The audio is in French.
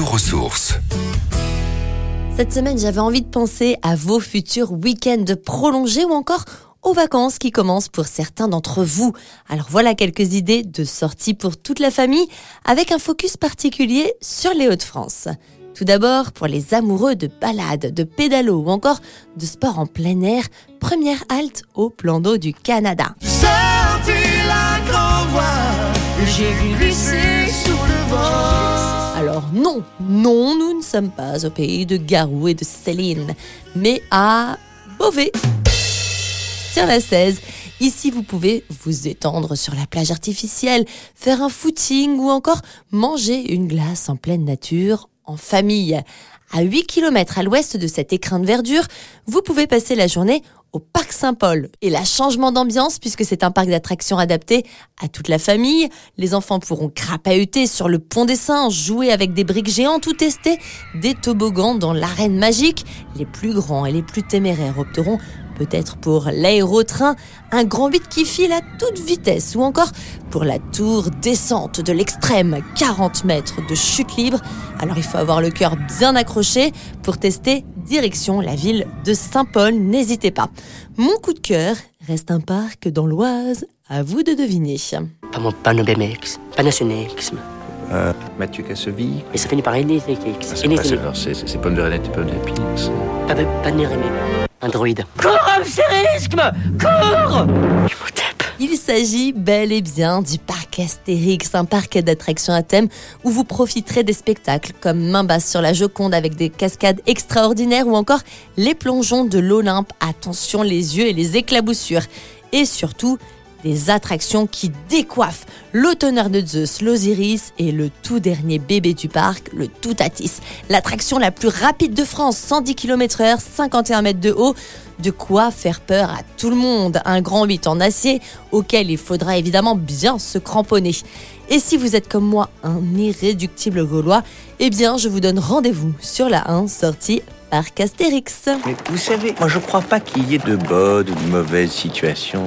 Retour aux sources. Cette semaine, j'avais envie de penser à vos futurs week-ends prolongés ou encore aux vacances qui commencent pour certains d'entre vous. Alors voilà quelques idées de sorties pour toute la famille avec un focus particulier sur les Hauts-de-France. Tout d'abord, pour les amoureux de balades, de pédalo ou encore de sport en plein air, première halte au plan d'eau du Canada. Non, non, nous ne sommes pas au pays de Garou et de Céline, mais à Beauvais, sur la 16. Ici, vous pouvez vous étendre sur la plage artificielle, faire un footing ou encore manger une glace en pleine nature en famille. À 8 km à l'ouest de cet écrin de verdure, vous pouvez passer la journée au Parc Saint-Paul. Et là, changement d'ambiance puisque c'est un parc d'attractions adapté à toute la famille. Les enfants pourront crapahuter sur le pont des singes, jouer avec des briques géantes ou tester des toboggans dans l'arène magique. Les plus grands et les plus téméraires opteront peut-être pour l'aérotrain, un grand 8 qui file à toute vitesse, ou encore pour la tour descente de l'extrême, 40 mètres de chute libre. Alors il faut avoir le cœur bien accroché pour tester direction la ville de Saint-Paul, n'hésitez pas. Mon coup de cœur reste un parc dans l'Oise, à vous de deviner. Euh, Mathieu Kassovik. Mais ça finit par. Ah, c'est pas alors, c'est c'est pommes de renette et pommes de pinix. Pas de panérémé. Un droïde. Cours, Amsérisme Cours Imhotep. Il s'agit bel et bien du parc Astérix, un parc d'attractions à thème où vous profiterez des spectacles comme Main basse sur la Joconde avec des cascades extraordinaires ou encore les plongeons de l'Olympe. Attention les yeux et les éclaboussures. Et surtout, des attractions qui décoiffent l'automneur de Zeus, l'Osiris et le tout dernier bébé du parc, le Toutatis. L'attraction la plus rapide de France, 110 km/h, 51 mètres de haut. De quoi faire peur à tout le monde. Un grand 8 en acier auquel il faudra évidemment bien se cramponner. Et si vous êtes comme moi un irréductible gaulois, eh bien je vous donne rendez-vous sur la 1 sortie Parc Astérix. Mais vous savez, moi je crois pas qu'il y ait de bonnes ou de mauvaises situations.